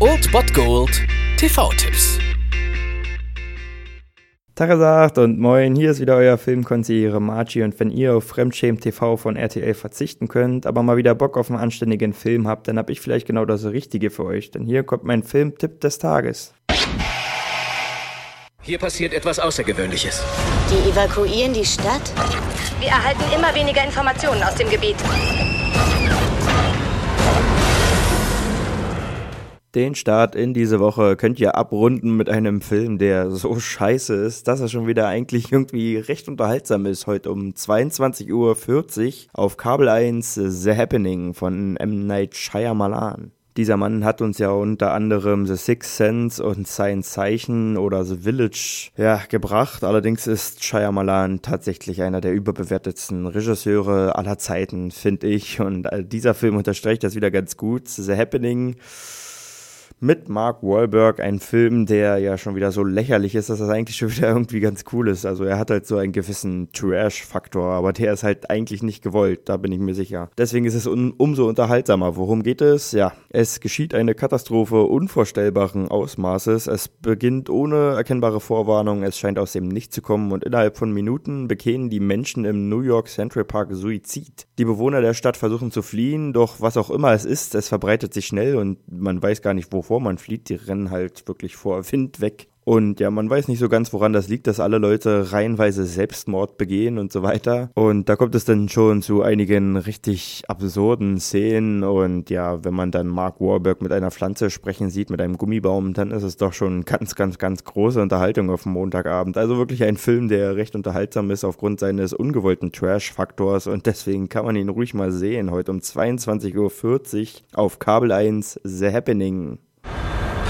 Old Bot Gold TV-Tipps. Tagesagt und moin, hier ist wieder euer Filmkonsigliere Margie und wenn ihr auf Fremdschämen TV von RTL verzichten könnt, aber mal wieder Bock auf einen anständigen Film habt, dann hab ich vielleicht genau das Richtige für euch, denn hier kommt mein Filmtipp des Tages. Hier passiert etwas Außergewöhnliches. Die evakuieren die Stadt? Wir erhalten immer weniger Informationen aus dem Gebiet. Den Start in diese Woche könnt ihr abrunden mit einem Film, der so scheiße ist, dass er schon wieder eigentlich irgendwie recht unterhaltsam ist. Heute um 22.40 Uhr auf Kabel 1 The Happening von M. Night Shyamalan. Dieser Mann hat uns ja unter anderem The Sixth Sense und Sein Zeichen oder The Village ja, gebracht. Allerdings ist Shyamalan tatsächlich einer der überbewertetsten Regisseure aller Zeiten, finde ich. Und äh, dieser Film unterstreicht das wieder ganz gut. The Happening mit Mark Wahlberg, ein Film, der ja schon wieder so lächerlich ist, dass das eigentlich schon wieder irgendwie ganz cool ist. Also er hat halt so einen gewissen Trash-Faktor, aber der ist halt eigentlich nicht gewollt, da bin ich mir sicher. Deswegen ist es un umso unterhaltsamer. Worum geht es? Ja, es geschieht eine Katastrophe unvorstellbaren Ausmaßes. Es beginnt ohne erkennbare Vorwarnung, es scheint aus dem Nichts zu kommen und innerhalb von Minuten begehen die Menschen im New York Central Park Suizid. Die Bewohner der Stadt versuchen zu fliehen, doch was auch immer es ist, es verbreitet sich schnell und man weiß gar nicht wovor man flieht. Die rennen halt wirklich vor Wind weg. Und ja, man weiß nicht so ganz, woran das liegt, dass alle Leute reihenweise Selbstmord begehen und so weiter. Und da kommt es dann schon zu einigen richtig absurden Szenen. Und ja, wenn man dann Mark Warburg mit einer Pflanze sprechen sieht, mit einem Gummibaum, dann ist es doch schon ganz, ganz, ganz große Unterhaltung auf dem Montagabend. Also wirklich ein Film, der recht unterhaltsam ist aufgrund seines ungewollten Trash-Faktors. Und deswegen kann man ihn ruhig mal sehen. Heute um 22.40 Uhr auf Kabel 1 The Happening.